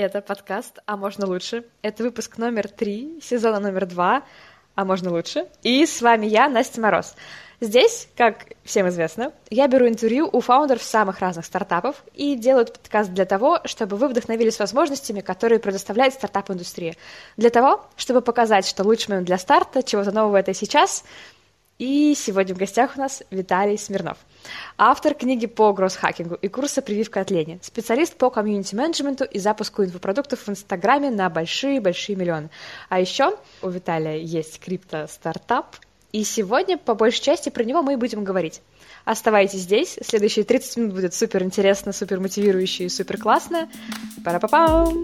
Это подкаст «А можно лучше». Это выпуск номер три, сезона номер два «А можно лучше». И с вами я, Настя Мороз. Здесь, как всем известно, я беру интервью у фаундеров самых разных стартапов и делаю подкаст для того, чтобы вы вдохновились возможностями, которые предоставляет стартап-индустрия. Для того, чтобы показать, что лучший момент для старта, чего-то нового это сейчас. И сегодня в гостях у нас Виталий Смирнов – Автор книги по гросс-хакингу и курса «Прививка от лени». Специалист по комьюнити-менеджменту и запуску инфопродуктов в Инстаграме на большие-большие миллионы. А еще у Виталия есть крипто-стартап, и сегодня, по большей части, про него мы и будем говорить. Оставайтесь здесь, следующие 30 минут будет супер интересно, супер мотивирующе и супер классно. Пара-па-пам!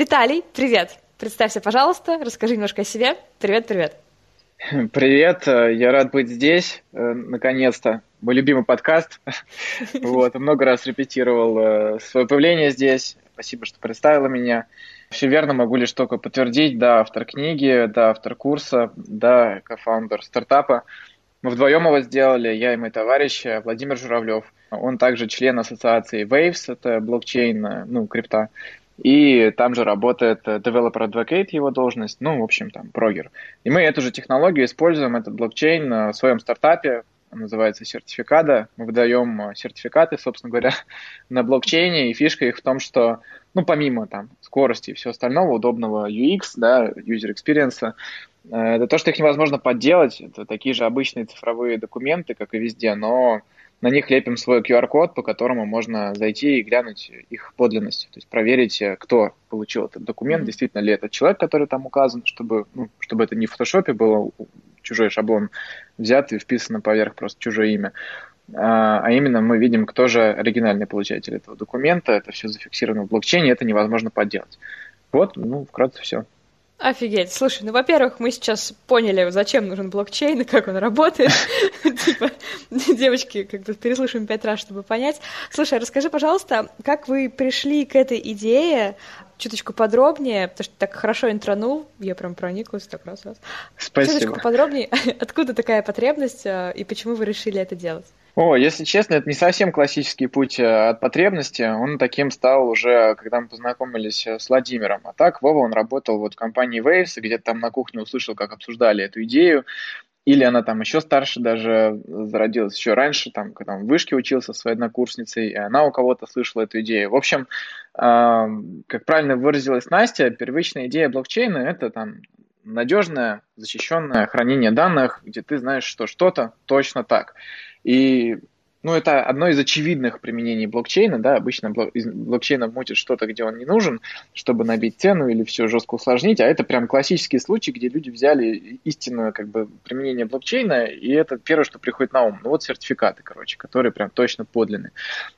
Виталий, привет! Представься, пожалуйста, расскажи немножко о себе. Привет, привет. Привет, я рад быть здесь, э, наконец-то. Мой любимый подкаст. Вот, много раз репетировал э, свое появление здесь. Спасибо, что представила меня. Все верно, могу лишь только подтвердить. Да, автор книги, да, автор курса, да, кофаундер стартапа. Мы вдвоем его сделали, я и мой товарищ Владимир Журавлев. Он также член ассоциации Waves, это блокчейн, э, ну, крипта. И там же работает э, Developer Advocate, его должность, ну, в общем, там, прогер. И мы эту же технологию используем, этот блокчейн, э, в своем стартапе, называется сертификата. Мы выдаем э, сертификаты, собственно говоря, на блокчейне, и фишка их в том, что, ну, помимо там скорости и всего остального, удобного UX, да, user experience, это то, что их невозможно подделать. Это такие же обычные цифровые документы, как и везде, но на них лепим свой QR-код, по которому можно зайти и глянуть их подлинность, то есть проверить, э, кто получил этот документ, mm-hmm. действительно ли это человек, который там указан, чтобы, ну, чтобы это не в фотошопе было чужой шаблон взят и вписано поверх просто чужое имя, а, а именно мы видим, кто же оригинальный получатель этого документа, это все зафиксировано в блокчейне, это невозможно подделать. Вот, ну, вкратце все. Офигеть. Слушай, ну, во-первых, мы сейчас поняли, зачем нужен блокчейн и как он работает. Типа, девочки, как бы переслушаем пять раз, чтобы понять. Слушай, расскажи, пожалуйста, как вы пришли к этой идее, чуточку подробнее, потому что так хорошо интронул, я прям прониклась так раз, раз. Спасибо. Чуточку подробнее, откуда такая потребность а, и почему вы решили это делать? О, если честно, это не совсем классический путь э, от потребности. Он таким стал уже, когда мы познакомились э, с Владимиром. А так, Вова, он работал вот в компании Waves, где-то там на кухне услышал, как обсуждали эту идею. Или она там еще старше даже зародилась еще раньше, там, когда он в вышке учился своей однокурсницей, и она у кого-то слышала эту идею. В общем, э, как правильно выразилась Настя, первичная идея блокчейна – это там надежное, защищенное хранение данных, где ты знаешь, что что-то точно так. И ну, это одно из очевидных применений блокчейна, да, обычно из блокчейна мутит что-то, где он не нужен, чтобы набить цену или все жестко усложнить, а это прям классический случай, где люди взяли истинное как бы применение блокчейна, и это первое, что приходит на ум. Ну, вот сертификаты, короче, которые прям точно подлинны.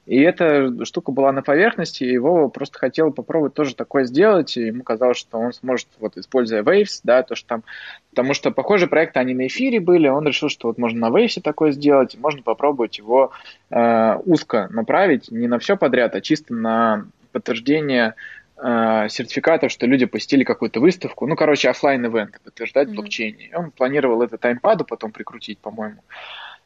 И эта штука была на поверхности, и Вова просто хотел попробовать тоже такое сделать, и ему казалось, что он сможет, вот, используя Waves, да, то, что там Потому что похожие проекты, они на эфире были, он решил, что вот можно на Waves такое сделать, можно попробовать его э, узко направить, не на все подряд, а чисто на подтверждение э, сертификатов, что люди посетили какую-то выставку, ну, короче, офлайн ивент подтверждать mm-hmm. блокчейне. И он планировал это таймпаду потом прикрутить, по-моему.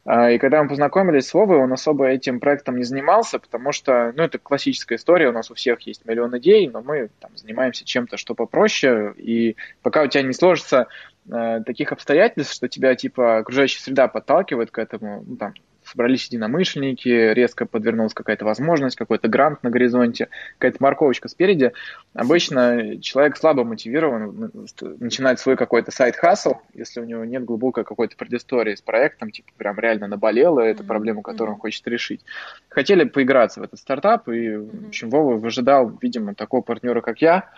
А, и когда мы познакомились с Вовой, он особо этим проектом не занимался, потому что, ну, это классическая история, у нас у всех есть миллион идей, но мы там занимаемся чем-то, что попроще, и пока у тебя не сложится Э, таких обстоятельств, что тебя, типа, окружающая среда подталкивает к этому, ну, там, собрались единомышленники, резко подвернулась какая-то возможность, какой-то грант на горизонте, какая-то морковочка спереди. Обычно человек слабо мотивирован начинать свой какой-то сайт-хасл, если у него нет глубокой какой-то предыстории с проектом, типа прям реально наболело, это mm-hmm. проблема, которую он хочет решить. Хотели поиграться в этот стартап, и, в общем, Вова выжидал, видимо, такого партнера, как я.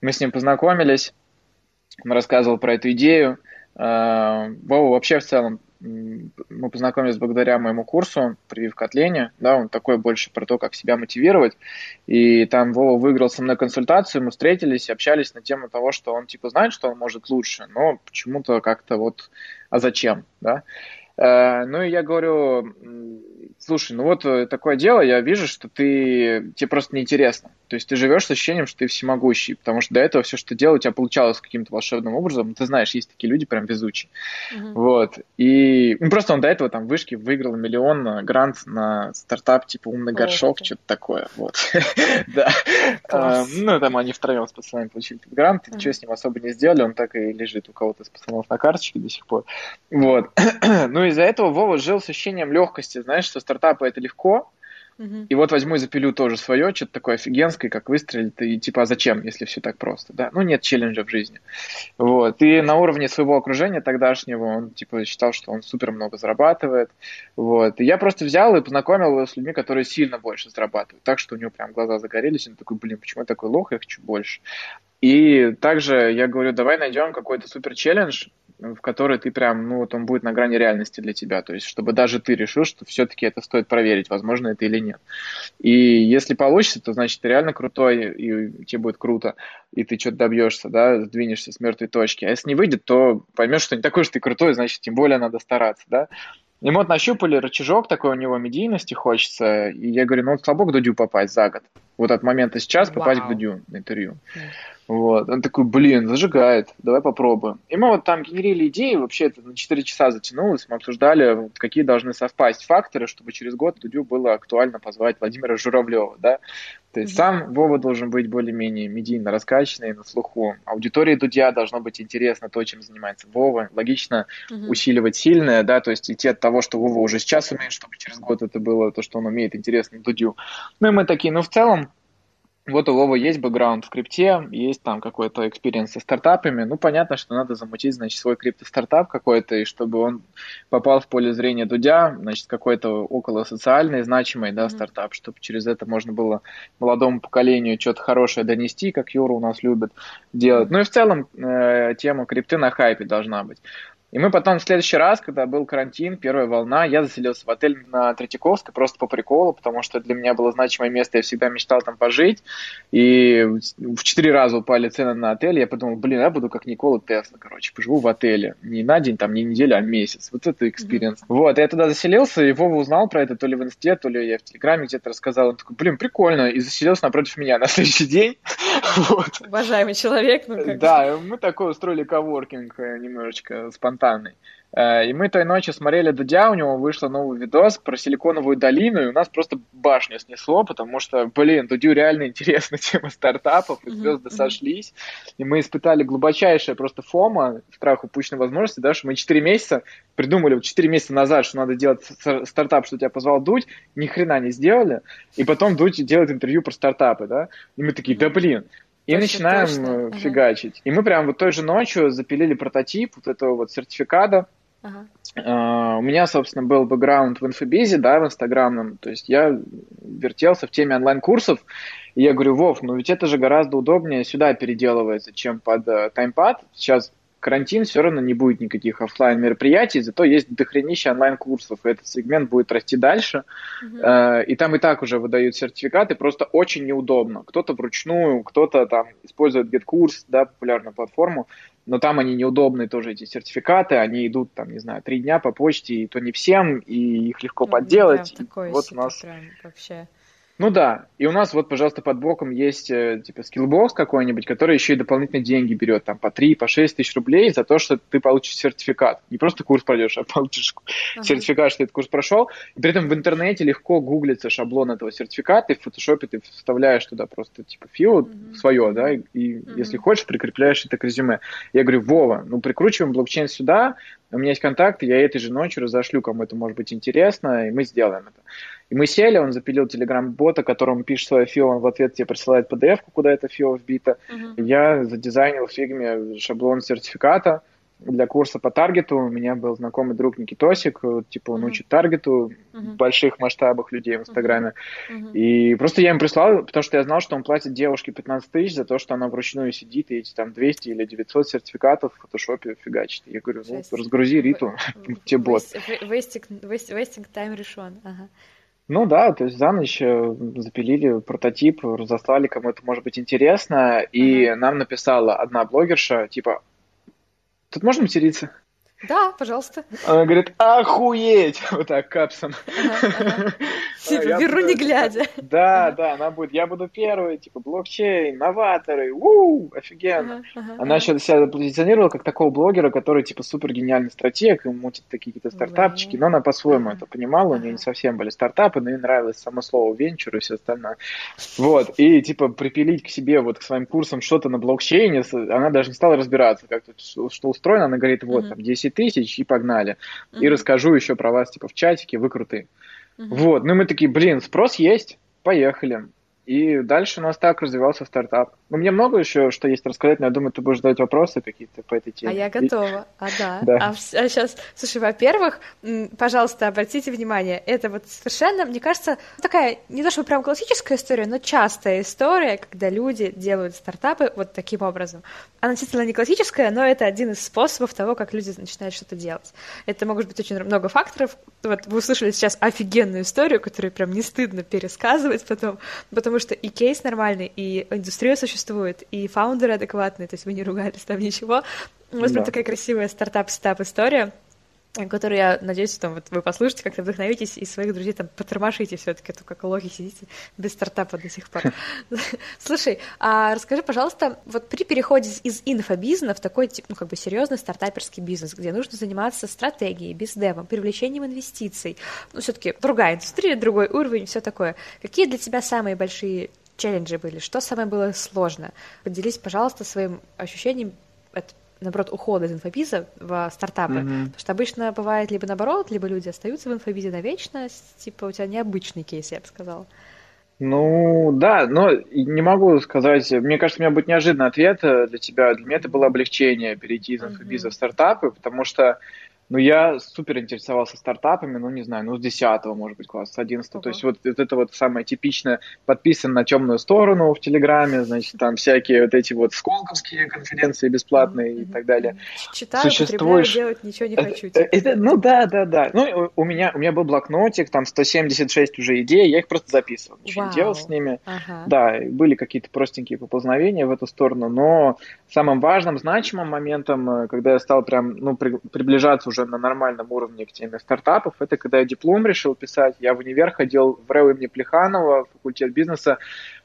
Мы с ним познакомились, он рассказывал про эту идею. А, Вова вообще в целом мы познакомились благодаря моему курсу «Прививка от лени». Да, он такой больше про то, как себя мотивировать. И там Вова выиграл со мной консультацию, мы встретились, общались на тему того, что он типа знает, что он может лучше, но почему-то как-то вот, а зачем, да? Э, ну и я говорю, слушай, ну вот э, такое дело, я вижу, что ты, тебе просто неинтересно. То есть ты живешь с ощущением, что ты всемогущий, потому что до этого все, что ты делал, у тебя получалось каким-то волшебным образом. Ты знаешь, есть такие люди прям везучие. Uh-huh. Вот. И ну, просто он до этого там вышки выиграл миллион э, грант на стартап типа «Умный горшок», что-то такое. Вот. Да. А, ну, там они втроем с пацанами получили этот грант, ничего с ним особо не сделали, он так и лежит у кого-то из пацанов на карточке до сих пор. Вот. Ну, из-за этого Вова жил с ощущением легкости, знаешь, что стартапы это легко, Uh-huh. И вот возьму и запилю тоже свое, что-то такое офигенское, как выстрелит, и типа, а зачем, если все так просто, да? Ну, нет челленджа в жизни. Вот. И на уровне своего окружения тогдашнего он, типа, считал, что он супер много зарабатывает. Вот. И я просто взял и познакомил его с людьми, которые сильно больше зарабатывают. Так что у него прям глаза загорелись, он такой, блин, почему я такой лох, я хочу больше. И также я говорю, давай найдем какой-то супер челлендж, в который ты прям, ну, вот он будет на грани реальности для тебя. То есть, чтобы даже ты решил, что все-таки это стоит проверить, возможно это или нет. И если получится, то значит ты реально крутой, и тебе будет круто, и ты что-то добьешься, да, сдвинешься с мертвой точки. А если не выйдет, то поймешь, что не такой уж ты крутой, значит, тем более надо стараться, да. Мы вот нащупали рычажок такой у него медийности хочется, и я говорю, ну вот слабо к Дудю попасть за год. Вот от момента сейчас попасть Вау. к Дудю на интервью. Вот. Он такой, блин, зажигает, давай попробуем. И мы вот там генерили идеи, вообще это на 4 часа затянулось, мы обсуждали, какие должны совпасть факторы, чтобы через год Дудю было актуально позвать Владимира Журавлева, да. То есть сам Вова должен быть более-менее медийно раскачанный, на слуху. Аудитории Дудя должно быть интересно то, чем занимается Вова. Логично угу. усиливать сильное, да, то есть идти от того, что Вова уже сейчас умеет, чтобы через год это было то, что он умеет, интересно Дудю. Ну и мы такие, ну в целом, вот у Вова есть бэкграунд в крипте, есть там какой-то experience со стартапами. Ну, понятно, что надо замутить, значит, свой крипто-стартап какой-то, и чтобы он попал в поле зрения Дудя, значит, какой-то около социальный, значимый, да, стартап, чтобы через это можно было молодому поколению что-то хорошее донести, как Юра у нас любит делать. Ну и в целом э, тема крипты на хайпе должна быть. И мы потом в следующий раз, когда был карантин, первая волна, я заселился в отель на Третьяковской просто по приколу, потому что для меня было значимое место, я всегда мечтал там пожить. И в четыре раза упали цены на отель, я подумал, блин, я буду как Никола Тесла, короче, поживу в отеле. Не на день, там, не неделю, а месяц. Вот это experience. Угу. Вот, я туда заселился, и Вова узнал про это то ли в инсте, то ли я в Телеграме где-то рассказал. Он такой, блин, прикольно, и заселился напротив меня на следующий день. Уважаемый человек, ну как Да, мы такой устроили коворкинг э, немножечко спонтанно спонтанный. Э, и мы той ночью смотрели Дудя, у него вышел новый видос про силиконовую долину, и у нас просто башню снесло, потому что, блин, Дудю реально интересна тема стартапов, и звезды mm-hmm. сошлись. И мы испытали глубочайшее просто фома, страх упущенной возможности, да, что мы 4 месяца придумали 4 месяца назад, что надо делать стартап, что тебя позвал Дудь, ни хрена не сделали, и потом Дудь делает интервью про стартапы, да, и мы такие, да блин, и точно, начинаем точно. фигачить. Ага. И мы прям вот той же ночью запилили прототип вот этого вот сертификата. Ага. Uh, у меня, собственно, был бэкграунд в инфобизе, да, в инстаграмном. То есть я вертелся в теме онлайн-курсов. И я говорю, Вов, ну ведь это же гораздо удобнее сюда переделывается, чем под uh, таймпад. Сейчас карантин, все равно не будет никаких офлайн мероприятий, зато есть дохренище онлайн-курсов, и этот сегмент будет расти дальше. Uh-huh. И там и так уже выдают сертификаты, просто очень неудобно. Кто-то вручную, кто-то там использует GetCourse, да, популярную платформу, но там они неудобные тоже, эти сертификаты, они идут, там, не знаю, три дня по почте, и то не всем, и их легко ну, подделать. Да, вот у нас... вообще ну да, и у нас вот, пожалуйста, под боком есть э, типа Skillbox какой-нибудь, который еще и дополнительные деньги берет, там по 3, по 6 тысяч рублей за то, что ты получишь сертификат. Не просто курс пройдешь, а получишь ага. сертификат, что этот курс прошел. И при этом в интернете легко гуглится шаблон этого сертификата, и в фотошопе ты вставляешь туда просто типа фио угу. свое, да, и, и угу. если хочешь, прикрепляешь это к резюме. Я говорю, Вова, ну прикручиваем блокчейн сюда, у меня есть контакты, я этой же ночью разошлю, кому это может быть интересно, и мы сделаем это. И мы сели, он запилил телеграм-бота, которому пишешь свое фио, он в ответ тебе присылает PDF, куда это фио вбито. Uh-huh. Я задизайнил в фигме шаблон сертификата для курса по таргету. У меня был знакомый друг Никитосик, типа он uh-huh. учит таргету uh-huh. в больших масштабах людей в Инстаграме. Uh-huh. И просто я им прислал, потому что я знал, что он платит девушке 15 тысяч за то, что она вручную сидит и эти там 200 или 900 сертификатов в фотошопе фигачит. Я говорю, ну, разгрузи Риту, тебе бот. Вестинг тайм решен, ага. Ну да, то есть за ночь э, запилили прототип, разослали, кому это может быть интересно, и uh-huh. нам написала одна блогерша, типа, тут можно материться? Да, пожалуйста. Она говорит, охуеть! Вот так, капсом. Типа, беру не глядя. Да, да, она будет, я буду первый, типа, блокчейн, новаторы, уу, офигенно. Она еще себя позиционировала как такого блогера, который, типа, супер гениальный стратег, и мутит такие какие-то стартапчики, но она по-своему это понимала, у нее не совсем были стартапы, но ей нравилось само слово венчур и все остальное. Вот, и, типа, припилить к себе, вот, к своим курсам что-то на блокчейне, она даже не стала разбираться, как тут что устроено, она говорит, вот, там, 10 тысяч, и погнали. И расскажу еще про вас, типа, в чатике, вы крутые. Вот, ну мы такие, блин, спрос есть, поехали. И дальше у нас так развивался стартап. Ну, мне много еще что есть рассказать, но я думаю, ты будешь задать вопросы какие-то по этой теме. А я готова. А да. да. А, а сейчас, слушай, во-первых, пожалуйста, обратите внимание, это вот совершенно, мне кажется, такая, не то чтобы прям классическая история, но частая история, когда люди делают стартапы вот таким образом. Она действительно не классическая, но это один из способов того, как люди начинают что-то делать. Это могут быть очень много факторов. Вот вы услышали сейчас офигенную историю, которую прям не стыдно пересказывать потом, потому что и кейс нормальный, и индустрия существует, и фаундеры адекватные, то есть вы не ругались там ничего. У вас да. прям такая красивая стартап-стап история который я надеюсь, там вот вы послушаете, как-то вдохновитесь и своих друзей там потормошите все-таки, а то как лохи сидите без стартапа до сих пор. Слушай, а расскажи, пожалуйста, вот при переходе из инфобизнеса в такой, ну, как бы серьезный стартаперский бизнес, где нужно заниматься стратегией, биздевом, привлечением инвестиций, ну, все-таки другая индустрия, другой уровень, все такое. Какие для тебя самые большие челленджи были? Что самое было сложно? Поделись, пожалуйста, своим ощущением от наоборот, ухода из инфобиза в стартапы. Mm-hmm. Потому что обычно бывает либо наоборот, либо люди остаются в инфобизе на вечность, типа у тебя необычный кейс, я бы сказала. Ну, да, но не могу сказать, мне кажется, у меня будет неожиданный ответ для тебя. Для меня это было облегчение перейти из инфобиза mm-hmm. в стартапы, потому что ну, я супер интересовался стартапами, ну, не знаю, ну, с 10 может быть, класса, с 11 uh-huh. То есть вот, вот это вот самое типичное, подписан на темную сторону в Телеграме, значит, там всякие вот эти вот сколковские конференции бесплатные uh-huh. и так далее. Читаю, Существуешь... делать ничего не хочу. Это, это, ну, да, да, да. Ну, у меня, у меня был блокнотик, там 176 уже идей, я их просто записывал, ничего wow. не делал с ними. Uh-huh. Да, были какие-то простенькие поползновения в эту сторону, но самым важным, значимым моментом, э, когда я стал прям, ну, при, приближаться уже на нормальном уровне к теме стартапов, это когда я диплом решил писать. Я в универ ходил в РЭУ имени Плеханова, факультет бизнеса.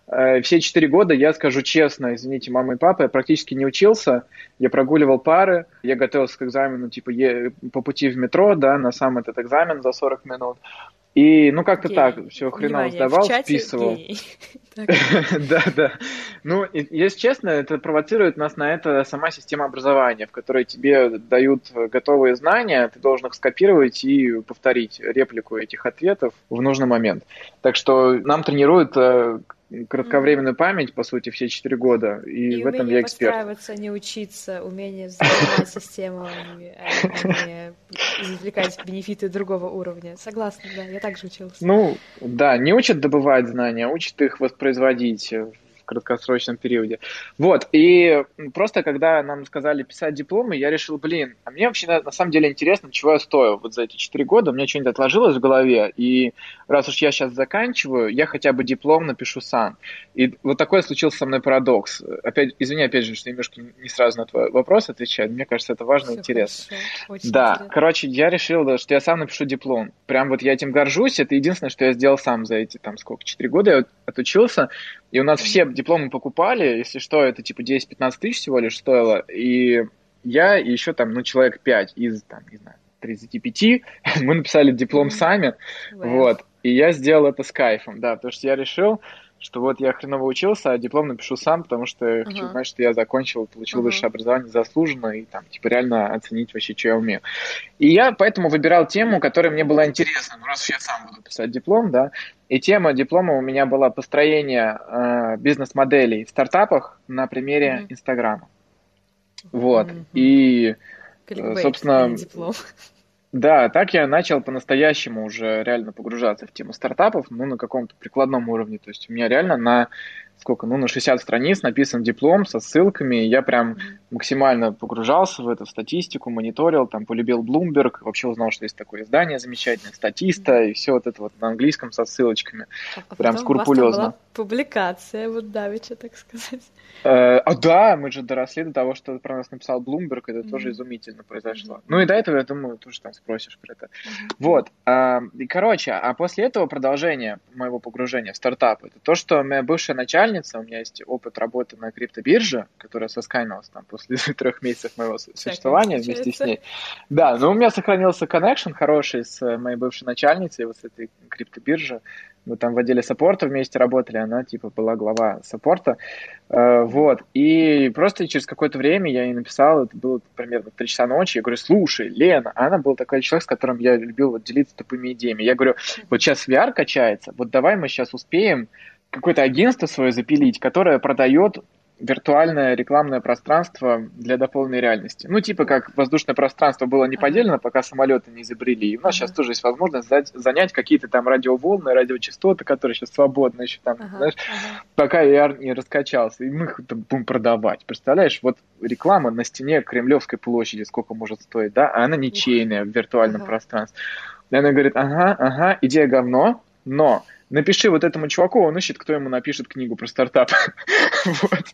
Э, все четыре года, я скажу честно, извините, мама и папа, я практически не учился. Я прогуливал пары, я готовился к экзамену, типа, по пути в метро, да, на сам этот экзамен за 40 минут. И, ну, как-то так, все хреново сдавал, списывал. Да, да. Ну, если честно, это провоцирует нас на это сама система образования, в которой тебе дают готовые знания, ты должен их скопировать и повторить реплику этих ответов в нужный момент. Так что нам тренируют э, кратковременную память, по сути, все четыре года, и, и в этом я эксперт. подстраиваться, не учиться, умение взаимодействовать систему, а не а извлекать бенефиты другого уровня. Согласна, да, я также учился. Ну, да, не учат добывать знания, а учат их воспроизводить краткосрочном периоде. Вот, и просто когда нам сказали писать дипломы, я решил, блин, а мне вообще на, на самом деле интересно, чего я стою вот за эти четыре года, у меня что-нибудь отложилось в голове, и раз уж я сейчас заканчиваю, я хотя бы диплом напишу сам. И вот такой случился со мной парадокс. Опять, извини, опять же, что немножко не сразу на твой вопрос отвечаю, мне кажется, это важно и интересно. да, интересно. короче, я решил, что я сам напишу диплом. Прям вот я этим горжусь, это единственное, что я сделал сам за эти, там, сколько, четыре года я отучился, и у нас все дипломы покупали, если что, это типа 10-15 тысяч всего лишь стоило. И я и еще там, ну, человек 5 из, там, не знаю, 35, мы написали диплом сами, wow. вот. И я сделал это с кайфом, да, потому что я решил, что вот я хреново учился, а диплом напишу сам, потому что uh-huh. хочу знать, что я закончил, получил uh-huh. высшее образование заслуженно и там, типа, реально оценить вообще, что я умею. И я поэтому выбирал тему, которая мне была интересна. Ну, раз я сам буду писать диплом, да, и тема диплома у меня была построение э, бизнес-моделей в стартапах на примере Инстаграма. Mm-hmm. Вот. Mm-hmm. И, Кликбейт, собственно... Диплом. Да, так я начал по-настоящему уже реально погружаться в тему стартапов, ну, на каком-то прикладном уровне. То есть у меня реально на сколько, ну, на 60 страниц написан диплом со ссылками, я прям максимально погружался в эту статистику, мониторил, там, полюбил Bloomberg, вообще узнал, что есть такое издание замечательное, статиста, и все вот это вот на английском со ссылочками, а прям скрупулезно. была публикация, вот давеча, так сказать. Э, а да, мы же доросли до того, что про нас написал Bloomberg, это mm-hmm. тоже изумительно произошло. Mm-hmm. Ну и до этого, я думаю, тоже там спросишь про это. Mm-hmm. Вот. А, и, короче, а после этого продолжение моего погружения в стартапы, это то, что моя бывшая начальница, у меня есть опыт работы на криптобирже, которая соскайнилась там после трех месяцев моего существования вместе с ней. Да, но у меня сохранился коннекшн хороший с моей бывшей начальницей вот с этой криптобиржи. Мы там в отделе саппорта вместе работали, она типа была глава саппорта, э, вот, и просто через какое-то время я ей написал, это было примерно 3 часа ночи, я говорю, слушай, Лена, она был такой человек, с которым я любил вот делиться тупыми идеями, я говорю, вот сейчас VR качается, вот давай мы сейчас успеем какое-то агентство свое запилить, которое продает виртуальное рекламное пространство для дополненной реальности. Ну, типа как воздушное пространство было не поделено, пока самолеты не изобрели. И у нас сейчас тоже есть возможность занять какие-то там радиоволны, радиочастоты, которые сейчас свободны еще там, ага, знаешь, ага. пока я не раскачался. И мы их там будем продавать. Представляешь, вот реклама на стене Кремлевской площади сколько может стоить, да? А она ничейная в виртуальном ага. пространстве. И она говорит, ага, ага, идея говно, но напиши вот этому чуваку, он ищет, кто ему напишет книгу про стартап. вот.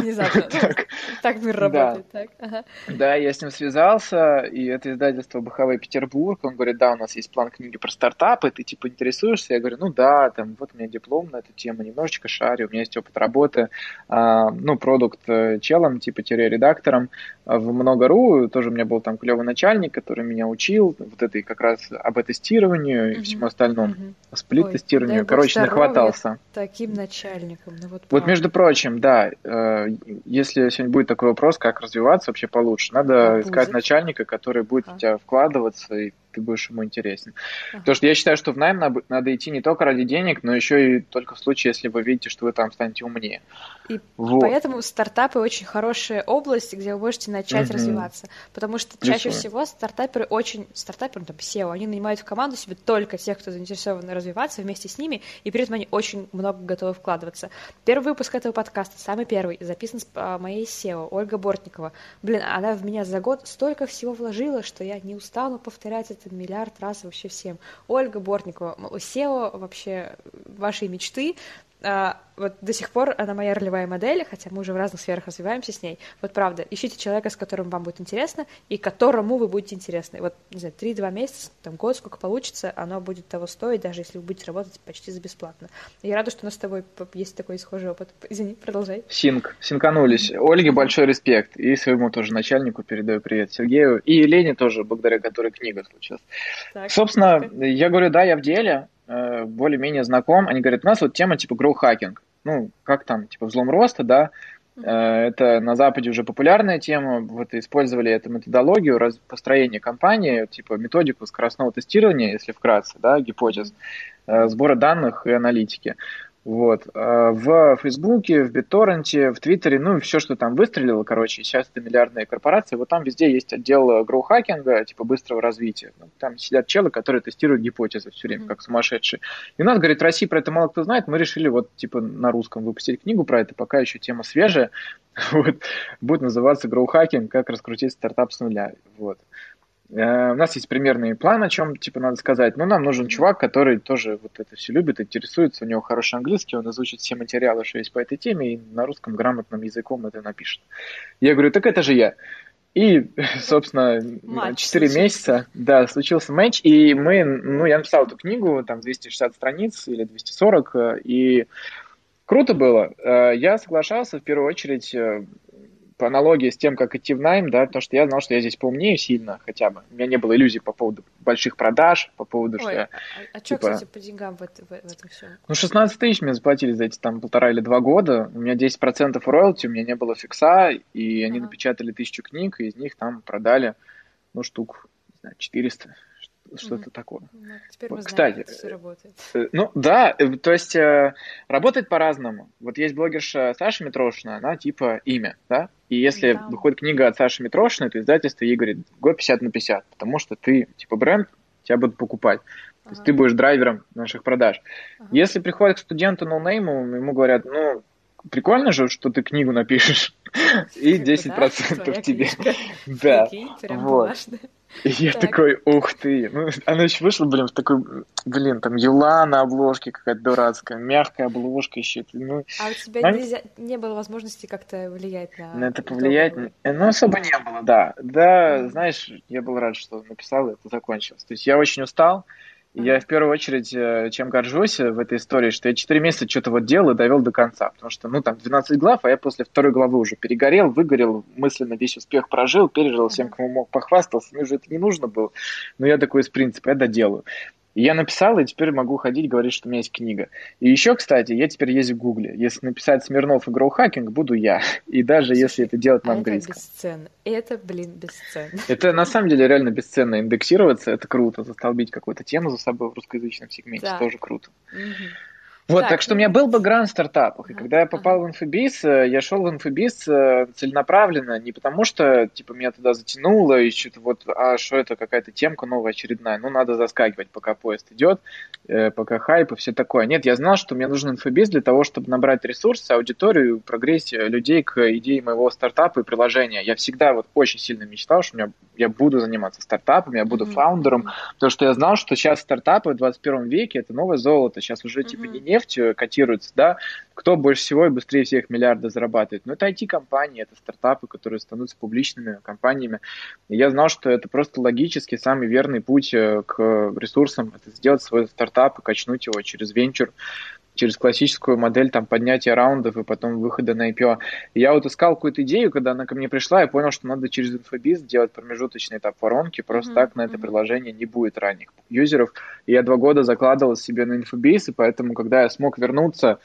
Внезапно. Так, так мир работает. Да. Так. Ага. да, я с ним связался, и это издательство БХВ Петербург. Он говорит, да, у нас есть план книги про стартапы, ты типа интересуешься? Я говорю, ну да, там вот у меня диплом на эту тему, немножечко шарю, у меня есть опыт работы, а, ну, продукт э, челом, типа редактором в Много.ру, тоже у меня был там клевый начальник, который меня учил вот этой как раз об тестировании и всему остальному, uh сплит-тестированию, короче, нахватался. Таким начальником, ну вот. Вот между прочим, да, э, если сегодня будет такой вопрос, как развиваться вообще получше, надо а искать начальника, который будет а. в тебя вкладываться и ты будешь ему интересен. Ага. Потому что я считаю, что в найм надо, надо идти не только ради денег, но еще и только в случае, если вы видите, что вы там станете умнее. И вот. поэтому стартапы очень хорошая область, где вы можете начать угу. развиваться. Потому что чаще Безусловно. всего стартаперы очень, стартаперы, там, SEO, они нанимают в команду себе только тех, кто заинтересован развиваться вместе с ними, и при этом они очень много готовы вкладываться. Первый выпуск этого подкаста, самый первый, записан с а, моей SEO, Ольга Бортникова. Блин, она в меня за год столько всего вложила, что я не устану повторять это это миллиард раз вообще всем. Ольга Бортникова, SEO вообще вашей мечты, а, вот до сих пор она моя ролевая модель, хотя мы уже в разных сферах развиваемся с ней. Вот правда, ищите человека, с которым вам будет интересно, и которому вы будете интересны. Вот, не знаю, 3-2 месяца, там, год, сколько получится, оно будет того стоить, даже если вы будете работать почти за бесплатно. Я рада, что у нас с тобой есть такой схожий опыт. Извини, продолжай. Синк, синканулись. Ольге большой респект, и своему тоже начальнику передаю привет Сергею, и Лене тоже, благодаря которой книга случилась. Так, Собственно, так. я говорю, да, я в деле, Э, более-менее знаком, они говорят, у нас вот тема типа grow hacking, ну, как там, типа взлом роста, да, э, это на Западе уже популярная тема, вот использовали эту методологию раз, построения компании, типа методику скоростного тестирования, если вкратце, да, гипотез, э, сбора данных и аналитики. Вот. А в Фейсбуке, в Битторренте, в Твиттере, ну, все, что там выстрелило, короче, сейчас это миллиардные корпорации, вот там везде есть отдел гроу-хакинга, типа быстрого развития. Ну, там сидят челы, которые тестируют гипотезы все время, mm-hmm. как сумасшедшие. И у нас, говорит, России про это мало кто знает, мы решили вот, типа, на русском выпустить книгу про это, пока еще тема свежая. Вот. Будет называться гроу-хакинг, как раскрутить стартап с нуля. Вот. Э, у нас есть примерный план, о чем типа надо сказать, но нам нужен чувак, который тоже вот это все любит, интересуется, у него хороший английский, он изучит все материалы, что есть по этой теме, и на русском грамотным языком это напишет. Я говорю, так это же я. И, собственно, матч 4 случился. месяца, да, случился матч, и мы, ну, я написал эту книгу, там 260 страниц или 240, э, и круто было. Э, я соглашался в первую очередь по аналогии с тем, как идти в найм, да, то, что я знал, что я здесь поумнее сильно хотя бы. У меня не было иллюзий по поводу больших продаж, по поводу, Ой, что я... А, а типа, что, кстати, по деньгам в, это, в, в этом всем? Ну, 16 тысяч мне заплатили за эти там полтора или два года. У меня 10% роялти, у меня не было фикса, и они ага. напечатали тысячу книг, и из них там продали, ну, штук, не знаю, 400 что-то mm такое. Ну, теперь мы знаем, кстати, как все работает. Э, ну да, э, то есть э, работает по-разному. Вот есть блогерша Саша Митрошина, она типа имя, да? И если да. выходит книга от Саши Митрошиной, то издательство ей говорит, год 50 на 50, потому что ты типа бренд, тебя будут покупать. То есть ты будешь драйвером наших продаж. Ага. Если приходит к студенту ноунейму, ему говорят, ну, прикольно же, что ты книгу напишешь, и 10% тебе. Да, вот. И я такой, ух ты. Ну, она еще вышла, блин, в такой, блин, там Юла на обложке какая-то дурацкая, мягкая обложка еще. Ну, а у тебя а... нельзя, не было возможности как-то влиять на... На это повлиять? Ну, особо не было, да. Да, знаешь, я был рад, что написал, и это закончилось. То есть я очень устал, я в первую очередь э, чем горжусь в этой истории, что я 4 месяца что-то вот делал и довел до конца. Потому что, ну, там 12 глав, а я после второй главы уже перегорел, выгорел, мысленно весь успех прожил, пережил всем, кому мог, похвастался. Мне уже это не нужно было. Но я такой из принципа, я доделаю. И я написал, и теперь могу ходить, говорить, что у меня есть книга. И еще, кстати, я теперь есть в Гугле. Если написать Смирнов и Гроухакинг, буду я. И даже если это делать на английском. Это бесценно. Это, блин, бесценно. Это на самом деле реально бесценно индексироваться. Это круто. Застолбить какую-то тему за собой в русскоязычном сегменте. Да. Тоже круто. Угу. Вот, так, так что у меня был бэкграунд в стартапах, и когда я попал в инфобиз, э, я шел в инфобиз э, целенаправленно, не потому что, типа, меня туда затянуло, и что-то вот, а что это, какая-то темка новая, очередная, ну, надо заскакивать, пока поезд идет, э, пока хайп и все такое. Нет, я знал, что мне нужен инфобиз для того, чтобы набрать ресурсы, аудиторию, прогрессию людей к идее моего стартапа и приложения. Я всегда вот очень сильно мечтал, что у меня, я буду заниматься стартапами, я буду mm-hmm. фаундером, потому что я знал, что сейчас стартапы в 21 веке это новое золото, сейчас уже, mm-hmm. типа, не нефть котируется, да, кто больше всего и быстрее всех миллиарды зарабатывает. Ну, это IT-компании, это стартапы, которые становятся публичными компаниями. И я знал, что это просто логически самый верный путь э, к ресурсам, это сделать свой стартап и качнуть его через венчур через классическую модель там поднятия раундов и потом выхода на IPO. И я вот искал какую-то идею, когда она ко мне пришла, я понял, что надо через инфобиз делать промежуточный этап воронки, просто mm-hmm. так на это приложение не будет ранних юзеров. И я два года закладывал себе на инфобиз, и поэтому, когда я смог вернуться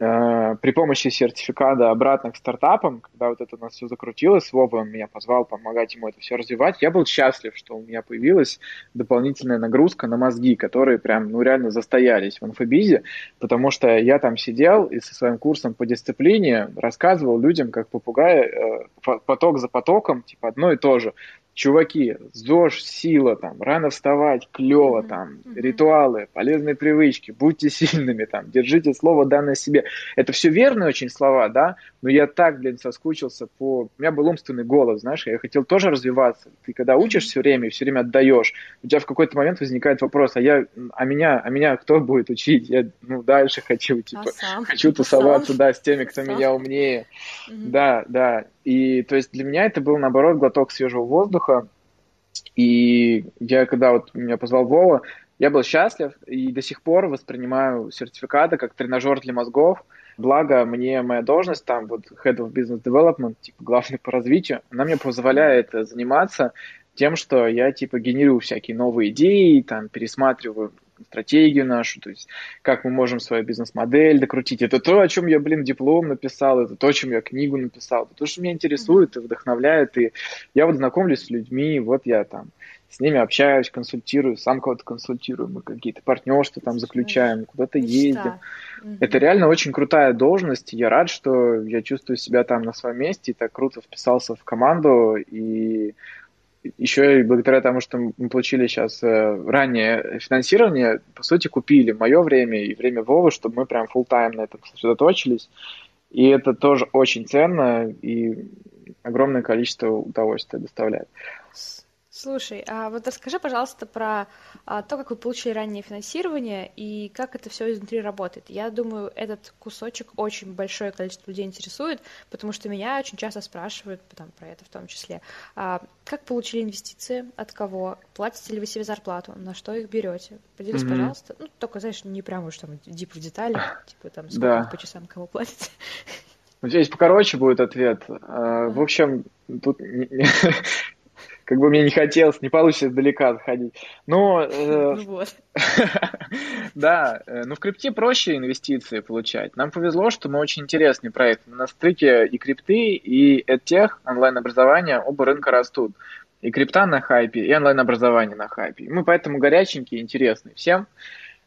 Э, при помощи сертификата обратно к стартапам, когда вот это у нас все закрутилось, Вова он меня позвал помогать ему это все развивать, я был счастлив, что у меня появилась дополнительная нагрузка на мозги, которые прям, ну, реально застоялись в инфобизе, потому что я там сидел и со своим курсом по дисциплине рассказывал людям, как попугай, э, поток за потоком, типа одно и то же чуваки, ЗОЖ, сила, там, рано вставать, клево, mm-hmm. там, mm-hmm. ритуалы, полезные привычки, будьте сильными, там, держите слово данное себе. Это все верные очень слова, да, но я так, блин, соскучился по... У меня был умственный голос, знаешь, я хотел тоже развиваться. Ты когда учишь все время и все время отдаешь, у тебя в какой-то момент возникает вопрос, а я, а меня, а меня кто будет учить? Я, ну, дальше хочу, типа, а хочу тусоваться, сам? да, с теми, кто сам? меня умнее. Mm-hmm. Да, да, и то есть для меня это был, наоборот, глоток свежего воздуха. И я, когда вот меня позвал Вова, я был счастлив и до сих пор воспринимаю сертификаты как тренажер для мозгов. Благо, мне моя должность там, вот Head of Business Development, типа главный по развитию, она мне позволяет заниматься тем, что я типа генерирую всякие новые идеи, там пересматриваю стратегию нашу, то есть как мы можем свою бизнес-модель докрутить. Это то, о чем я, блин, диплом написал, это то, о чем я книгу написал, это то, что меня интересует и вдохновляет. И я вот знакомлюсь с людьми, вот я там с ними общаюсь, консультирую, сам кого-то консультирую, мы какие-то партнерства там заключаем, куда-то ездим. Это реально очень крутая должность. Я рад, что я чувствую себя там на своем месте и так круто вписался в команду. И еще и благодаря тому, что мы получили сейчас э, раннее финансирование, по сути, купили мое время и время Вовы, чтобы мы прям full тайм на этом сосредоточились. И это тоже очень ценно и огромное количество удовольствия доставляет. Слушай, а вот расскажи, пожалуйста, про а, то, как вы получили раннее финансирование и как это все изнутри работает. Я думаю, этот кусочек очень большое количество людей интересует, потому что меня очень часто спрашивают там, про это в том числе. А, как получили инвестиции, от кого, платите ли вы себе зарплату, на что их берете? Поделись, mm-hmm. пожалуйста. Ну, только, знаешь, не прямо уж там дип в детали, типа там сколько да. по часам кому платите. Здесь покороче будет ответ. А, в общем, тут как бы мне не хотелось, не получится издалека заходить. Но, э, ну да, э, ну в крипте проще инвестиции получать. Нам повезло, что мы очень интересный проект. Мы на стыке и крипты, и EdTech, онлайн-образования, оба рынка растут. И крипта на хайпе, и онлайн-образование на хайпе. мы поэтому горяченькие, интересные всем.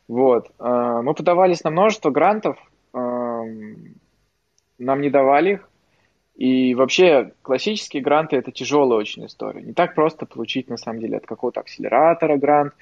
Вот. Э, мы подавались на множество грантов, нам не давали их, и вообще классические гранты это тяжелая очень история. Не так просто получить на самом деле от какого-то акселератора грант.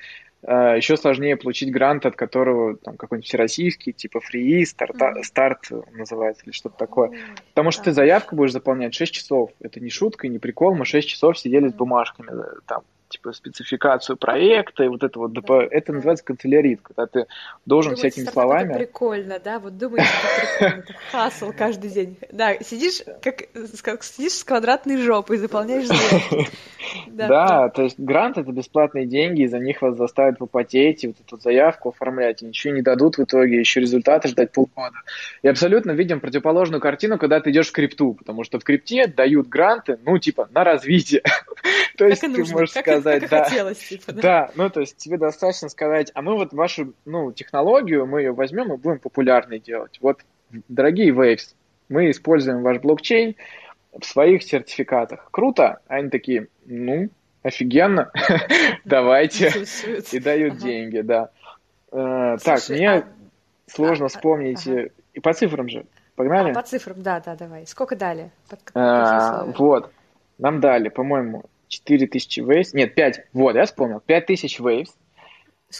э, еще сложнее получить грант, от которого там какой-нибудь всероссийский, типа Free, старт, mm-hmm. старт называется или что-то такое. Mm-hmm. Потому что ты заявку будешь заполнять 6 часов. Это не шутка, не прикол. Мы 6 часов сидели mm-hmm. с бумажками там типа спецификацию проекта и вот это вот, да. это называется канцелярит, когда ты должен Думаете, всякими словами... Это прикольно, да, вот думаешь, это прикольно, это хасл каждый день. Да, сидишь как, как сидишь с квадратной жопой, заполняешь заявки. Да, да, то есть грант это бесплатные деньги, и за них вас заставят попотеть, и вот эту заявку оформлять, и ничего не дадут в итоге, еще результаты ждать полгода. И абсолютно видим противоположную картину, когда ты идешь в крипту, потому что в крипте дают гранты, ну, типа, на развитие. То есть ты можешь сказать, да, типа, да, ну, то есть тебе достаточно сказать, а мы вот вашу, ну, технологию, мы ее возьмем и будем популярной делать. Вот, дорогие Waves, мы используем ваш блокчейн, в своих сертификатах. Круто? Они такие, ну, офигенно, давайте. И дают деньги, да. Э, так, мне а, сложно а, вспомнить. И по цифрам же. Погнали? По цифрам, да, да, давай. Сколько дали? Вот. Нам дали, по-моему, 4000 waves. Нет, 5. Вот, я вспомнил. 5000 waves.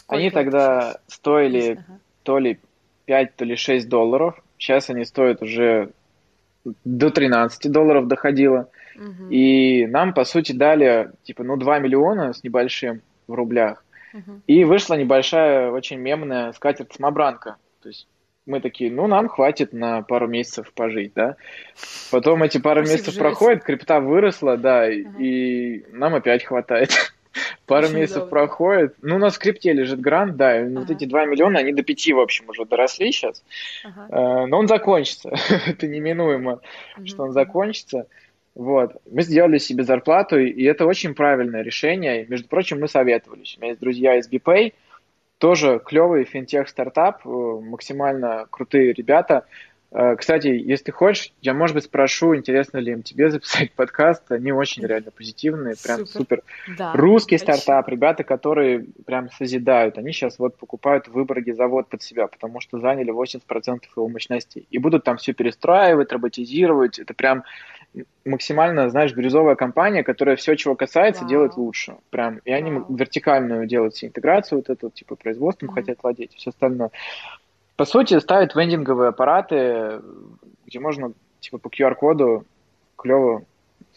Они тогда стоили то ли 5, то ли 6 долларов. Сейчас они стоят уже до 13 долларов доходило. Угу. И нам, по сути, дали, типа, ну, 2 миллиона с небольшим в рублях. Угу. И вышла небольшая, очень мемная скатерть-самобранка. То есть мы такие, ну, нам хватит на пару месяцев пожить, да. Потом эти пару Спасибо, месяцев проходят, крипта выросла, да, угу. и нам опять хватает. Пару Очень месяцев долго. проходит. Ну, у нас в скрипте лежит грант, да, и ага. вот эти 2 миллиона, они до 5, в общем, уже доросли сейчас. Ага. Э, но он закончится. это неминуемо, угу. что он закончится. Вот. Мы сделали себе зарплату, и это очень правильное решение. Между прочим, мы советовались. У меня есть друзья из BPay, тоже клевый финтех-стартап, э, максимально крутые ребята. Э, кстати, если ты хочешь, я, может быть, спрошу, интересно ли им тебе записать подкаст. Они очень реально позитивные, прям супер. супер. Да, Русский очень. стартап, ребята, которые прям созидают. Они сейчас вот покупают в Выборге завод под себя, потому что заняли 80% его мощностей. И будут там все перестраивать, роботизировать. Это прям максимально, знаешь, бирюзовая компания, которая все, чего касается, Вау. делает лучше. Прям. И они Вау. вертикальную делают все интеграцию, вот эту, типа, производством mm-hmm. хотят владеть, все остальное. По сути, ставят вендинговые аппараты, где можно типа по QR-коду клево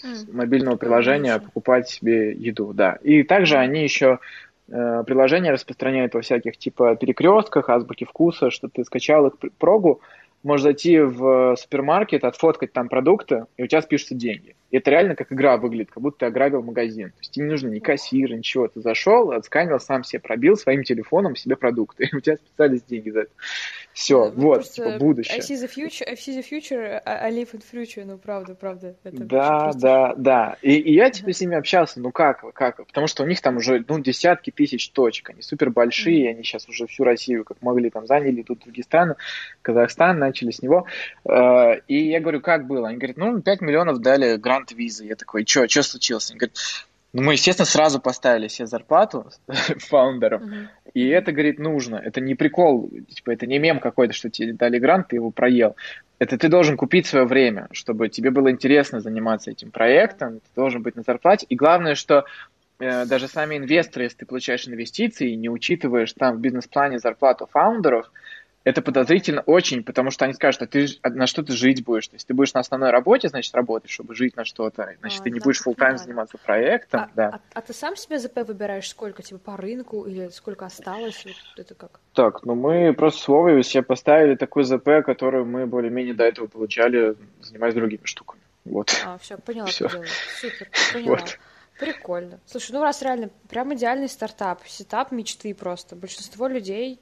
mm. мобильного приложения mm. покупать себе еду, да. И также они еще э, приложения распространяют во всяких типа перекрестках, азбуки вкуса, что ты скачал их прогу, можешь зайти в супермаркет, отфоткать там продукты, и у тебя спишутся деньги. И это реально как игра выглядит, как будто ты ограбил магазин. То есть тебе не нужно ни кассир, ничего. Ты зашел, отсканил, сам себе пробил своим телефоном себе продукты. И у тебя списались деньги за это. Все, ну, вот, типа, будущее. I see the future, I see the future, I live in future, ну, правда, правда. Это да, да, да. И, и я, типа, с ними общался, ну, как, как? Потому что у них там уже, ну, десятки тысяч точек, они супер большие, mm-hmm. они сейчас уже всю Россию, как могли, там, заняли, тут другие страны, Казахстан, начали с него. Э, и я говорю, как было? Они говорят, ну, 5 миллионов дали грант визы. Я такой, что, что случилось? Они говорят, ну, мы, естественно, сразу поставили себе зарплату фаундерам, uh-huh. и это, говорит, нужно. Это не прикол, типа, это не мем какой-то, что тебе дали грант, ты его проел. Это ты должен купить свое время, чтобы тебе было интересно заниматься этим проектом, ты должен быть на зарплате. И главное, что э, даже сами инвесторы, если ты получаешь инвестиции, не учитываешь там в бизнес-плане зарплату фаундеров, это подозрительно очень, потому что они скажут, а ты на что ты жить будешь? То есть ты будешь на основной работе, значит, работать, чтобы жить на что-то. Значит, а, ты не будешь full time заниматься проектом. А, да. а, а ты сам себе ЗП выбираешь сколько? Типа по рынку или сколько осталось? Вот это как? Так, ну мы просто с Вовой себе поставили такой ЗП, который мы более-менее до этого получали, занимаясь другими штуками. Вот. А, все, поняла, все. Супер, поняла. Вот. Прикольно. Слушай, ну раз реально прям идеальный стартап, сетап мечты просто. Большинство людей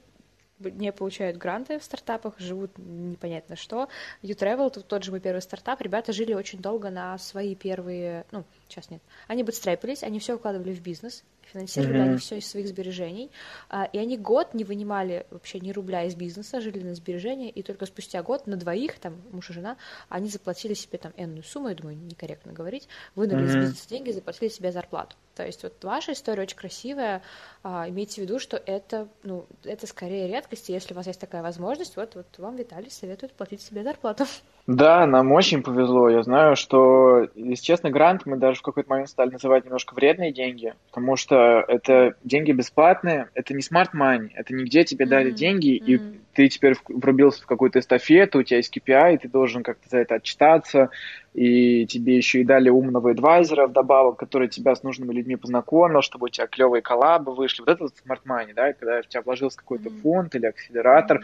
не получают гранты в стартапах, живут непонятно что. YouTravel, тут тот же мой первый стартап, ребята жили очень долго на свои первые, ну, сейчас нет, они бутстрапились, они все укладывали в бизнес, финансировали mm-hmm. они все из своих сбережений, а, и они год не вынимали вообще ни рубля из бизнеса, жили на сбережения, и только спустя год на двоих, там, муж и жена, они заплатили себе там энную сумму, я думаю, некорректно говорить, вынули mm-hmm. из бизнеса деньги заплатили себе зарплату. То есть вот ваша история очень красивая, а, имейте в виду, что это, ну, это скорее редкость, и если у вас есть такая возможность, вот, вот вам Виталий советует платить себе зарплату. Да, нам очень повезло. Я знаю, что, если честно, грант мы даже в какой-то момент стали называть немножко вредные деньги, потому что это деньги бесплатные, это не smart money, это нигде тебе mm-hmm. дали деньги, mm-hmm. и ты теперь врубился в какую-то эстафету, у тебя есть KPI, ты должен как-то за это отчитаться, и тебе еще и дали умного адвайзера вдобавок, который тебя с нужными людьми познакомил, чтобы у тебя клевые коллабы вышли. Вот это вот smart money, да, когда в тебя вложился какой-то фонд или акселератор,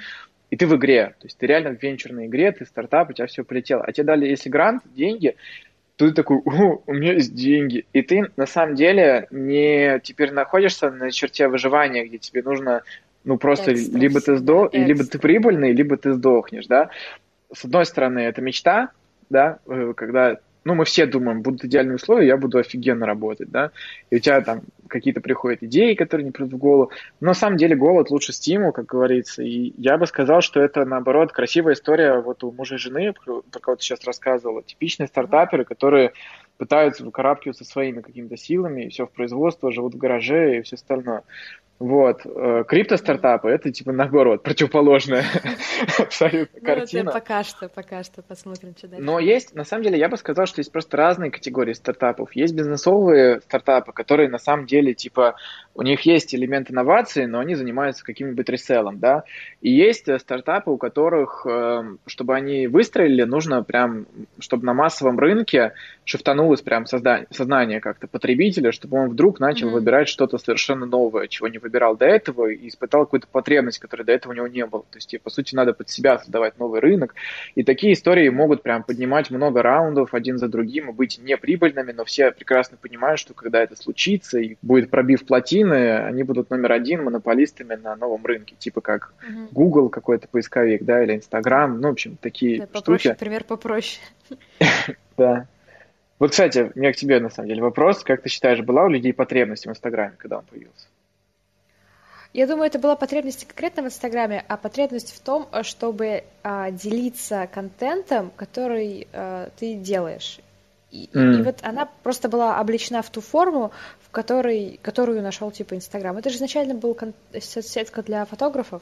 и ты в игре. То есть ты реально в венчурной игре, ты стартап, у тебя все полетело. А тебе дали, если грант, деньги, то ты такой, у меня есть деньги. И ты на самом деле не теперь находишься на черте выживания, где тебе нужно, ну просто либо ты сдох, либо ты прибыльный, либо ты сдохнешь, да. С одной стороны, это мечта, да, э, когда ну, мы все думаем, будут идеальные условия, я буду офигенно работать, да, и у тебя там какие-то приходят идеи, которые не придут в голову, но на самом деле голод лучше стимул, как говорится, и я бы сказал, что это, наоборот, красивая история вот у мужа и жены, про кого ты сейчас рассказывала, типичные стартаперы, которые пытаются выкарабкиваться своими какими-то силами, и все в производство, живут в гараже и все остальное. Вот. Э, крипто-стартапы это типа наоборот, противоположная абсолютно ну, картина. пока что, пока что посмотрим, что дальше. Но есть, на самом деле, я бы сказал, что есть просто разные категории стартапов. Есть бизнесовые стартапы, которые на самом деле типа у них есть элемент инновации, но они занимаются каким-нибудь реселом, да. И есть э, стартапы, у которых, эм, чтобы они выстрелили, нужно прям, чтобы на массовом рынке шифтанулось прям создание, сознание как-то потребителя, чтобы он вдруг начал mm-hmm. выбирать что-то совершенно новое, чего не выбирал до этого, и испытал какую-то потребность, которой до этого у него не было. То есть, по сути, надо под себя создавать новый рынок. И такие истории могут прям поднимать много раундов один за другим и быть неприбыльными, но все прекрасно понимают, что когда это случится и будет пробив магазины, они будут номер один монополистами на новом рынке, типа как угу. Google какой-то поисковик, да, или Instagram, ну, в общем, такие да, попроще, штуки. Пример попроще. Да. Вот, кстати, у меня к тебе, на самом деле, вопрос. Как ты считаешь, была у людей потребность в Инстаграме, когда он появился? Я думаю, это была потребность не конкретно в Инстаграме, а потребность в том, чтобы а, делиться контентом, который а, ты делаешь. И, mm. и вот она просто была обличена в ту форму, в которой, которую нашел типа Инстаграм. Это же изначально был кон- сетка для фотографов,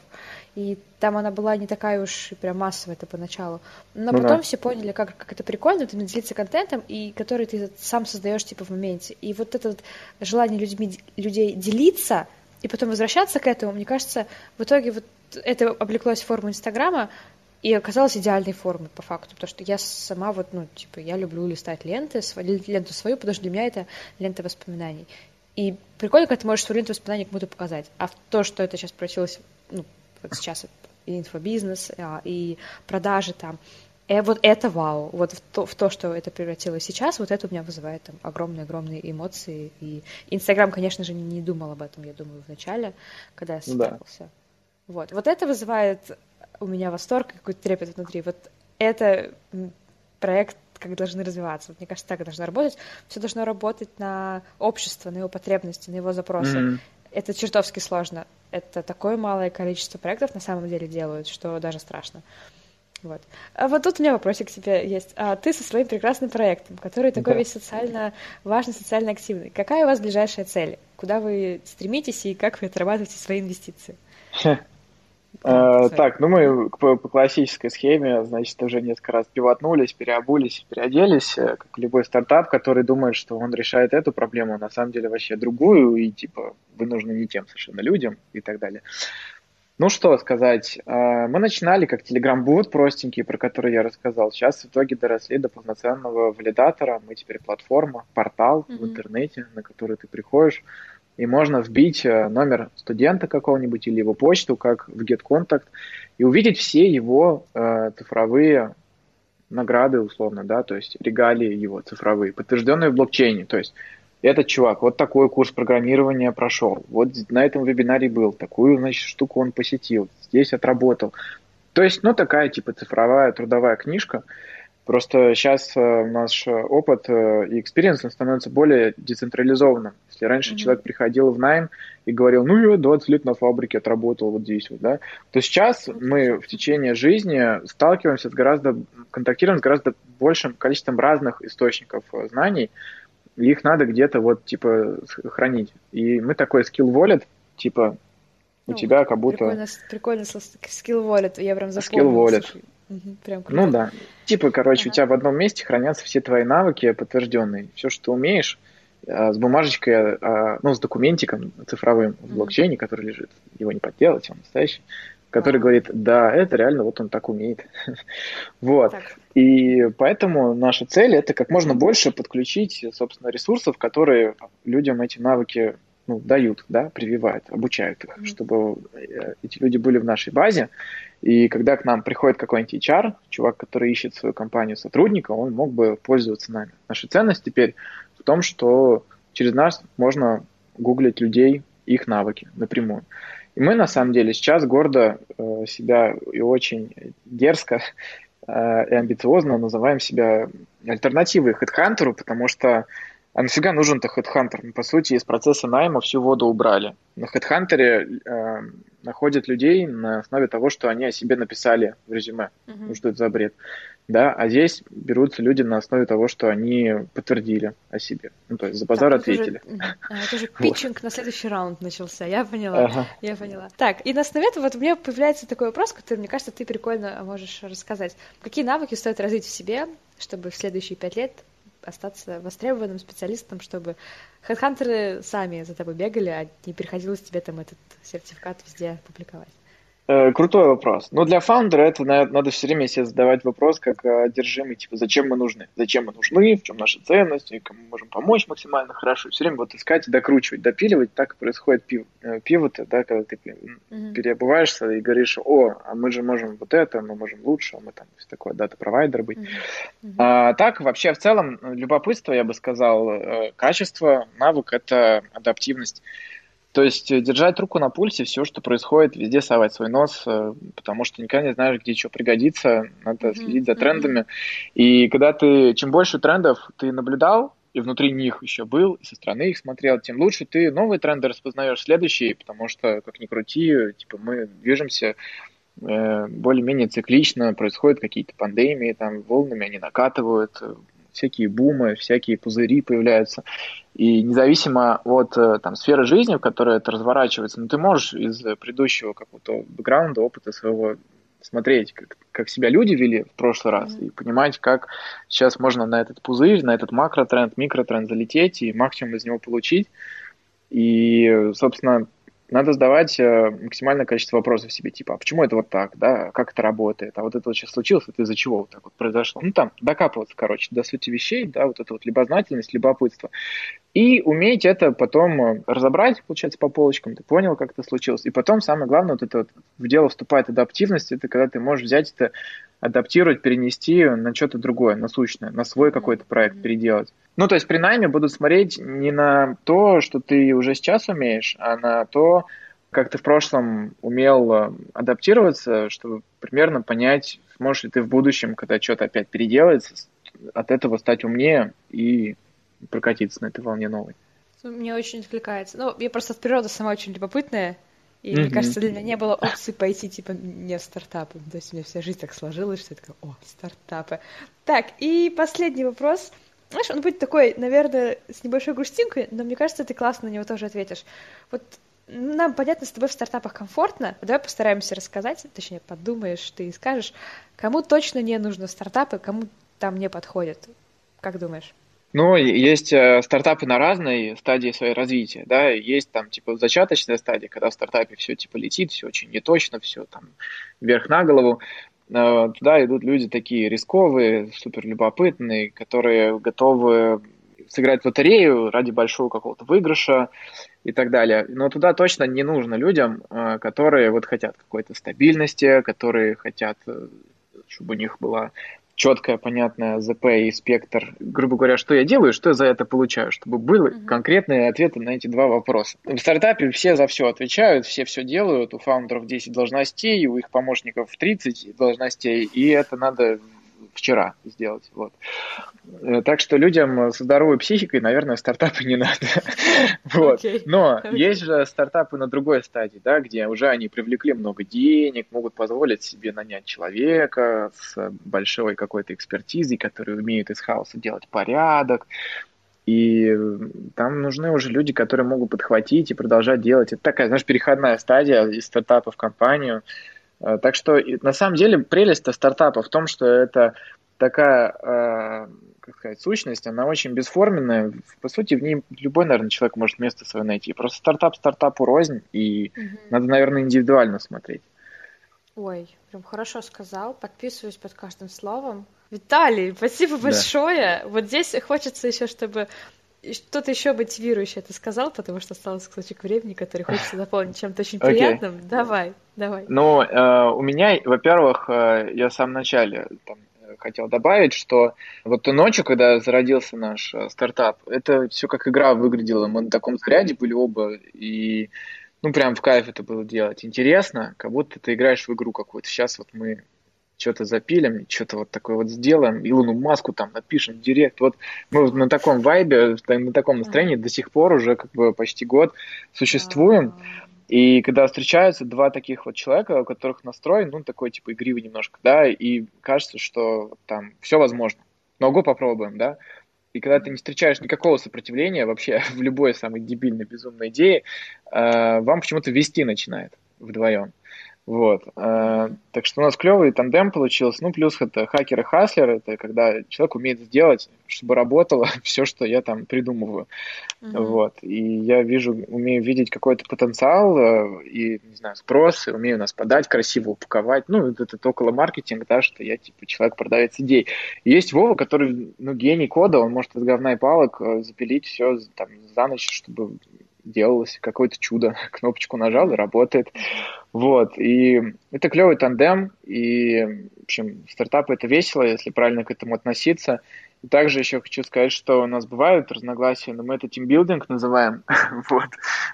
и там она была не такая уж прям массовая это поначалу. Но ну, потом да. все поняли, как, как это прикольно, ты делиться контентом, и который ты сам создаешь типа в моменте. И вот это вот желание людьми, людей делиться, и потом возвращаться к этому, мне кажется, в итоге вот это облеклось в форму Инстаграма, и оказалась идеальной формой, по факту, потому что я сама вот, ну, типа, я люблю листать ленты, ленту свою, потому что для меня это лента воспоминаний. И прикольно, когда ты можешь свою ленту воспоминаний кому-то показать. А то, что это сейчас превратилось, ну, вот сейчас и инфобизнес, а, и продажи там, э, вот это вау, вот в то, в то, что это превратилось сейчас, вот это у меня вызывает там огромные-огромные эмоции. И Инстаграм, конечно же, не, не думал об этом, я думаю, в начале, когда я сталкивался. Да. Вот. вот это вызывает у меня восторг, какой-то трепет внутри. Вот это проект, как должны развиваться. Вот, мне кажется, так и должно работать. Все должно работать на общество, на его потребности, на его запросы. Mm-hmm. Это чертовски сложно. Это такое малое количество проектов на самом деле делают, что даже страшно. Вот. А вот тут у меня вопросик к тебе есть. А ты со своим прекрасным проектом, который такой да. весь социально важный, социально активный. Какая у вас ближайшая цель? Куда вы стремитесь и как вы отрабатываете свои инвестиции? Э, так, ну мы по, по классической схеме, значит, уже несколько раз пивотнулись, переобулись, переоделись, э, как любой стартап, который думает, что он решает эту проблему, на самом деле вообще другую, и типа вы нужны не тем совершенно людям и так далее. Ну что сказать, э, мы начинали как Telegram-бот простенький, про который я рассказал. Сейчас в итоге доросли до полноценного валидатора. Мы теперь платформа, портал mm-hmm. в интернете, на который ты приходишь, и можно вбить э, номер студента какого-нибудь или его почту, как в GetContact, и увидеть все его э, цифровые награды, условно, да, то есть регалии его цифровые, подтвержденные в блокчейне, то есть этот чувак вот такой курс программирования прошел, вот на этом вебинаре был, такую, значит, штуку он посетил, здесь отработал. То есть, ну, такая типа цифровая трудовая книжка, Просто сейчас э, наш опыт э, и experience становится более децентрализованным. Если раньше mm-hmm. человек приходил в найм и говорил, ну, я 20 лет на фабрике отработал вот здесь вот, да, то сейчас мы в течение жизни сталкиваемся с гораздо, контактируем с гораздо большим количеством разных источников э, знаний, и их надо где-то вот, типа, хранить. И мы такой skill wallet, типа, у ну, тебя как будто... Прикольно, прикольно skill wallet, я прям запомнила. Skill wallet. Прям круто. Ну да. Типа, короче, ага. у тебя в одном месте хранятся все твои навыки подтвержденные. Все, что ты умеешь, с бумажечкой, а, ну, с документиком цифровым в блокчейне, который лежит. Его не подделать, он настоящий который говорит, да, это реально вот он так умеет. вот. Так. И поэтому наша цель это как можно больше подключить, собственно, ресурсов, которые людям эти навыки ну, дают, да, прививают, обучают их, mm-hmm. чтобы э, эти люди были в нашей базе. И когда к нам приходит какой-нибудь HR, чувак, который ищет свою компанию сотрудника, он мог бы пользоваться нами. Наша ценность теперь в том, что через нас можно гуглить людей, их навыки напрямую. И мы, на самом деле, сейчас гордо э, себя и очень дерзко э, и амбициозно называем себя альтернативой HeadHunter, потому что а нафига нужен-то HeadHunter? Мы, по сути, из процесса найма всю воду убрали. На HeadHunter э, находят людей на основе того, что они о себе написали в резюме. Uh-huh. Ну, что это за бред? Да, а здесь берутся люди на основе того, что они подтвердили о себе. Ну, то есть за базар так, ответили. Уже, а, это уже питчинг вот. на следующий раунд начался, я поняла, ага. я поняла. Так, и на основе этого вот у меня появляется такой вопрос, который, мне кажется, ты прикольно можешь рассказать. Какие навыки стоит развить в себе, чтобы в следующие пять лет остаться востребованным специалистом, чтобы хедхантеры сами за тобой бегали, а не приходилось тебе там этот сертификат везде публиковать? Э, крутой вопрос. Но для фаундера это надо все время себе задавать вопрос, как одержимый, типа, зачем мы нужны? Зачем мы нужны? В чем наша ценность? И кому мы можем помочь максимально хорошо? Все время вот искать и докручивать, допиливать. Так происходит пив, э, пивоты, да, когда ты mm-hmm. переобуваешься и говоришь, о, а мы же можем вот это, мы можем лучше, а мы там все такое дата-провайдер быть. Mm-hmm. А, так, вообще, в целом, любопытство, я бы сказал, э, качество, навык — это адаптивность. То есть э, держать руку на пульсе, все, что происходит, везде совать свой нос, э, потому что никогда не знаешь, где что пригодится, надо следить за трендами. И когда ты, чем больше трендов ты наблюдал, и внутри них еще был, и со стороны их смотрел, тем лучше ты новые тренды распознаешь следующие, потому что, как ни крути, типа мы движемся э, более-менее циклично, происходят какие-то пандемии, там волнами они накатывают, всякие бумы, всякие пузыри появляются. И независимо от э, там, сферы жизни, в которой это разворачивается, ну, ты можешь из предыдущего какого-то бэкграунда, опыта своего смотреть, как, как себя люди вели в прошлый раз, mm-hmm. и понимать, как сейчас можно на этот пузырь, на этот макротренд, микротренд залететь и максимум из него получить. И, собственно, надо задавать э, максимальное количество вопросов себе, типа, а почему это вот так, да, как это работает, а вот это вот сейчас случилось, это из-за чего вот так вот произошло. Ну, там, докапываться, короче, до сути вещей, да, вот это вот любознательность, любопытство. И уметь это потом э, разобрать, получается, по полочкам, ты понял, как это случилось. И потом, самое главное, вот это вот в дело вступает адаптивность, это когда ты можешь взять это, адаптировать, перенести на что-то другое, насущное, на свой какой-то проект переделать. Ну, то есть при найме будут смотреть не на то, что ты уже сейчас умеешь, а на то, как ты в прошлом умел э, адаптироваться, чтобы примерно понять, сможешь ли ты в будущем, когда что-то опять переделается, от этого стать умнее и прокатиться на этой волне новой. Мне очень отвлекается. Ну, я просто от природы сама очень любопытная, и mm-hmm. мне кажется, для меня не было опции пойти, типа, не в стартапы. То есть у меня вся жизнь так сложилась, что я такая, о, стартапы. Так, и последний вопрос. Знаешь, он будет такой, наверное, с небольшой грустинкой, но мне кажется, ты классно на него тоже ответишь. Вот нам, понятно, с тобой в стартапах комфортно. Давай постараемся рассказать, точнее, подумаешь ты и скажешь, кому точно не нужны стартапы, кому там не подходят. Как думаешь? Ну, есть э, стартапы на разной стадии своего развития, да, есть там, типа, зачаточная стадия, когда в стартапе все, типа, летит, все очень неточно, все там вверх на голову, туда идут люди такие рисковые, супер любопытные, которые готовы сыграть в лотерею ради большого какого-то выигрыша и так далее. Но туда точно не нужно людям, э, которые вот хотят какой-то стабильности, которые хотят, э, чтобы у них была четкое, понятное ЗП и спектр, грубо говоря, что я делаю, что я за это получаю, чтобы были uh-huh. конкретные ответы на эти два вопроса. В стартапе все за все отвечают, все все делают, у фаундеров 10 должностей, у их помощников 30 должностей, и это надо вчера сделать. Вот. Э, так что людям со здоровой психикой, наверное, стартапы не надо. вот. okay. Но okay. есть же стартапы на другой стадии, да, где уже они привлекли много денег, могут позволить себе нанять человека с большой какой-то экспертизой, который умеет из хаоса делать порядок, и там нужны уже люди, которые могут подхватить и продолжать делать. Это такая, знаешь, переходная стадия из стартапа в компанию, так что на самом деле прелесть стартапа в том, что это такая, э, как сказать, сущность, она очень бесформенная. По сути, в ней любой, наверное, человек может место свое найти. Просто стартап стартапу рознь, и угу. надо, наверное, индивидуально смотреть. Ой, прям хорошо сказал. Подписываюсь под каждым словом. Виталий, спасибо большое. Да. Вот здесь хочется еще, чтобы что-то еще мотивирующее ты сказал, потому что осталось кусочек времени, который хочется заполнить чем-то очень приятным. Okay. Давай, давай. Ну, э, у меня, во-первых, э, я в самом начале там, хотел добавить, что вот ту ночью, когда зародился наш э, стартап, это все как игра выглядело. Мы на таком заряде были оба, и ну прям в кайф это было делать. Интересно, как будто ты играешь в игру какую-то. Сейчас вот мы что-то запилим, что-то вот такое вот сделаем, Илону Маску там напишем директ. Вот мы вот на таком вайбе, на таком настроении до сих пор уже как бы почти год существуем. И когда встречаются два таких вот человека, у которых настрой, ну, такой, типа, игривый немножко, да, и кажется, что там все возможно. Ногу попробуем, да. И когда ты не встречаешь никакого сопротивления вообще в любой самой дебильной, безумной идее, э, вам почему-то вести начинает вдвоем. Вот. Э, так что у нас клевый тандем получился. Ну, плюс это хакер и хаслер. Это когда человек умеет сделать, чтобы работало все, что я там придумываю. Uh-huh. Вот. И я вижу, умею видеть какой-то потенциал э, и, не знаю, спрос, и умею нас подать, красиво упаковать. Ну, это, это около маркетинг, да, что я, типа, человек-продавец идей. И есть Вова, который, ну, гений кода, он может из говна и палок э, запилить все там за ночь, чтобы делалось какое-то чудо. Кнопочку нажал и работает. Вот. И это клевый тандем. И, в общем, стартапы это весело, если правильно к этому относиться. И также еще хочу сказать, что у нас бывают разногласия, но мы это тимбилдинг называем. вот.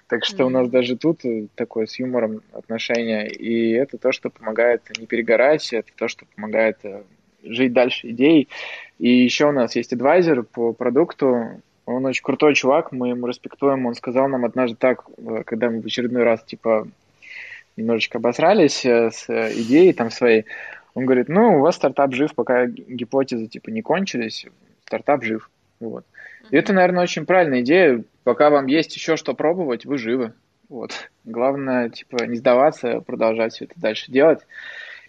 Так что mm-hmm. у нас даже тут такое с юмором отношение. И это то, что помогает не перегорать, это то, что помогает э, жить дальше идей. И еще у нас есть адвайзер по продукту, он очень крутой чувак, мы ему респектуем. Он сказал нам однажды так, э, когда мы в очередной раз, типа, немножечко обосрались э, с идеей там своей. Он говорит, ну, у вас стартап жив, пока гипотезы, типа, не кончились, стартап жив. Вот. И это, наверное, очень правильная идея. Пока вам есть еще что пробовать, вы живы. Вот. Главное, типа, не сдаваться, продолжать все это дальше делать.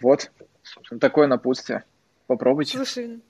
Вот. Собственно, такое напутствие. Попробуйте. Слушай,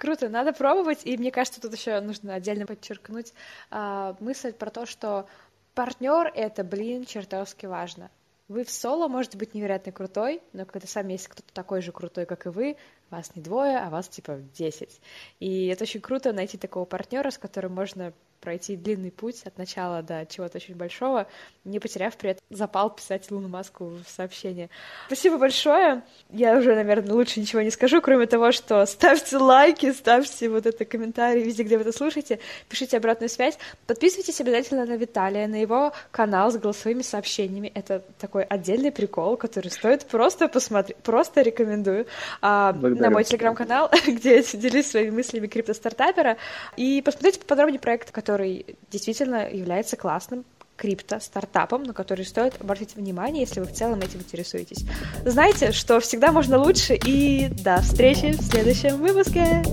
Круто, надо пробовать, и мне кажется, тут еще нужно отдельно подчеркнуть э, мысль про то, что партнер это, блин, чертовски важно. Вы в соло можете быть невероятно крутой, но когда сами есть кто-то такой же крутой, как и вы, вас не двое, а вас типа десять. И это очень круто найти такого партнера, с которым можно пройти длинный путь от начала до чего-то очень большого, не потеряв при этом запал писать Илону Маску в сообщение. Спасибо большое. Я уже, наверное, лучше ничего не скажу, кроме того, что ставьте лайки, ставьте вот это комментарии везде, где вы это слушаете, пишите обратную связь. Подписывайтесь обязательно на Виталия, на его канал с голосовыми сообщениями. Это такой отдельный прикол, который стоит просто посмотреть, просто рекомендую. А, на мой телеграм-канал, где я делюсь своими мыслями криптостартапера. И посмотрите поподробнее проект, который который действительно является классным крипто-стартапом, на который стоит обратить внимание, если вы в целом этим интересуетесь. Знайте, что всегда можно лучше, и до встречи в следующем выпуске!